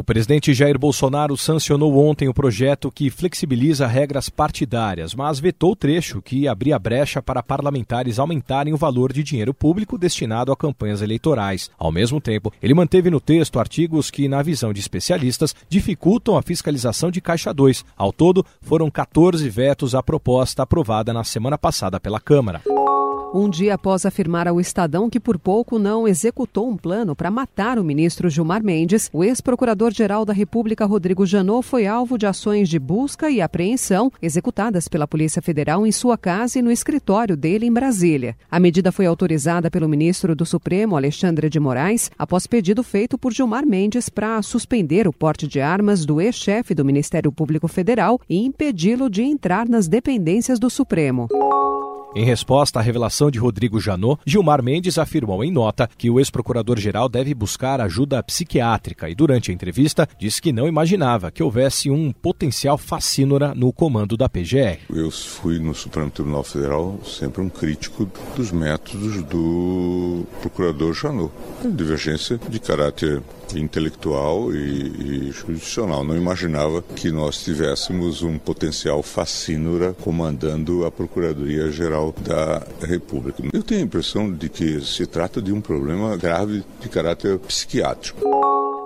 O presidente Jair Bolsonaro sancionou ontem o projeto que flexibiliza regras partidárias, mas vetou o trecho que abria brecha para parlamentares aumentarem o valor de dinheiro público destinado a campanhas eleitorais. Ao mesmo tempo, ele manteve no texto artigos que, na visão de especialistas, dificultam a fiscalização de Caixa 2. Ao todo, foram 14 vetos à proposta aprovada na semana passada pela Câmara. Um dia após afirmar ao Estadão que por pouco não executou um plano para matar o ministro Gilmar Mendes, o ex-procurador-geral da República, Rodrigo Janot, foi alvo de ações de busca e apreensão executadas pela Polícia Federal em sua casa e no escritório dele em Brasília. A medida foi autorizada pelo ministro do Supremo, Alexandre de Moraes, após pedido feito por Gilmar Mendes para suspender o porte de armas do ex-chefe do Ministério Público Federal e impedi-lo de entrar nas dependências do Supremo. Em resposta à revelação de Rodrigo Janot, Gilmar Mendes afirmou em nota que o ex-procurador-geral deve buscar ajuda psiquiátrica e, durante a entrevista, disse que não imaginava que houvesse um potencial fascínora no comando da PGR. Eu fui no Supremo Tribunal Federal sempre um crítico dos métodos do procurador Janot. Divergência de caráter intelectual e, e jurisdicional. Não imaginava que nós tivéssemos um potencial fascínora comandando a Procuradoria-Geral da República. Eu tenho a impressão de que se trata de um problema grave de caráter psiquiátrico.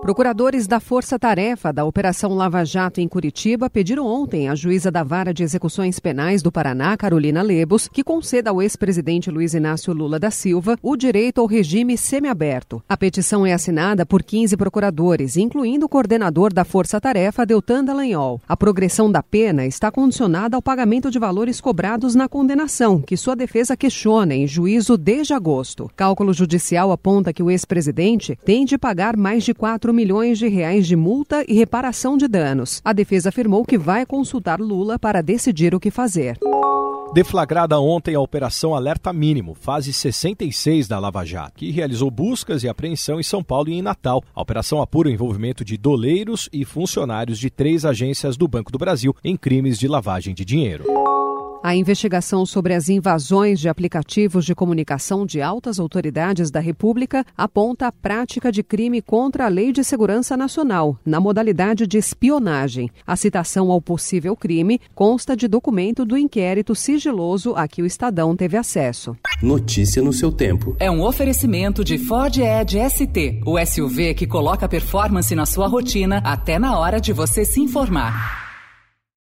Procuradores da Força Tarefa da Operação Lava Jato em Curitiba pediram ontem à juíza da Vara de Execuções Penais do Paraná, Carolina Lebos, que conceda ao ex-presidente Luiz Inácio Lula da Silva o direito ao regime semiaberto. A petição é assinada por 15 procuradores, incluindo o coordenador da Força Tarefa, Deltan Dallagnol. A progressão da pena está condicionada ao pagamento de valores cobrados na condenação, que sua defesa questiona em juízo desde agosto. Cálculo judicial aponta que o ex-presidente tem de pagar mais de 4 milhões de reais de multa e reparação de danos. A defesa afirmou que vai consultar Lula para decidir o que fazer. Deflagrada ontem a Operação Alerta Mínimo, fase 66 da Lava Jato, que realizou buscas e apreensão em São Paulo e em Natal. A operação apura o envolvimento de doleiros e funcionários de três agências do Banco do Brasil em crimes de lavagem de dinheiro. A investigação sobre as invasões de aplicativos de comunicação de altas autoridades da República aponta a prática de crime contra a Lei de Segurança Nacional, na modalidade de espionagem. A citação ao possível crime consta de documento do inquérito sigiloso a que o Estadão teve acesso. Notícia no seu tempo. É um oferecimento de Ford Edge ST, o SUV que coloca performance na sua rotina até na hora de você se informar.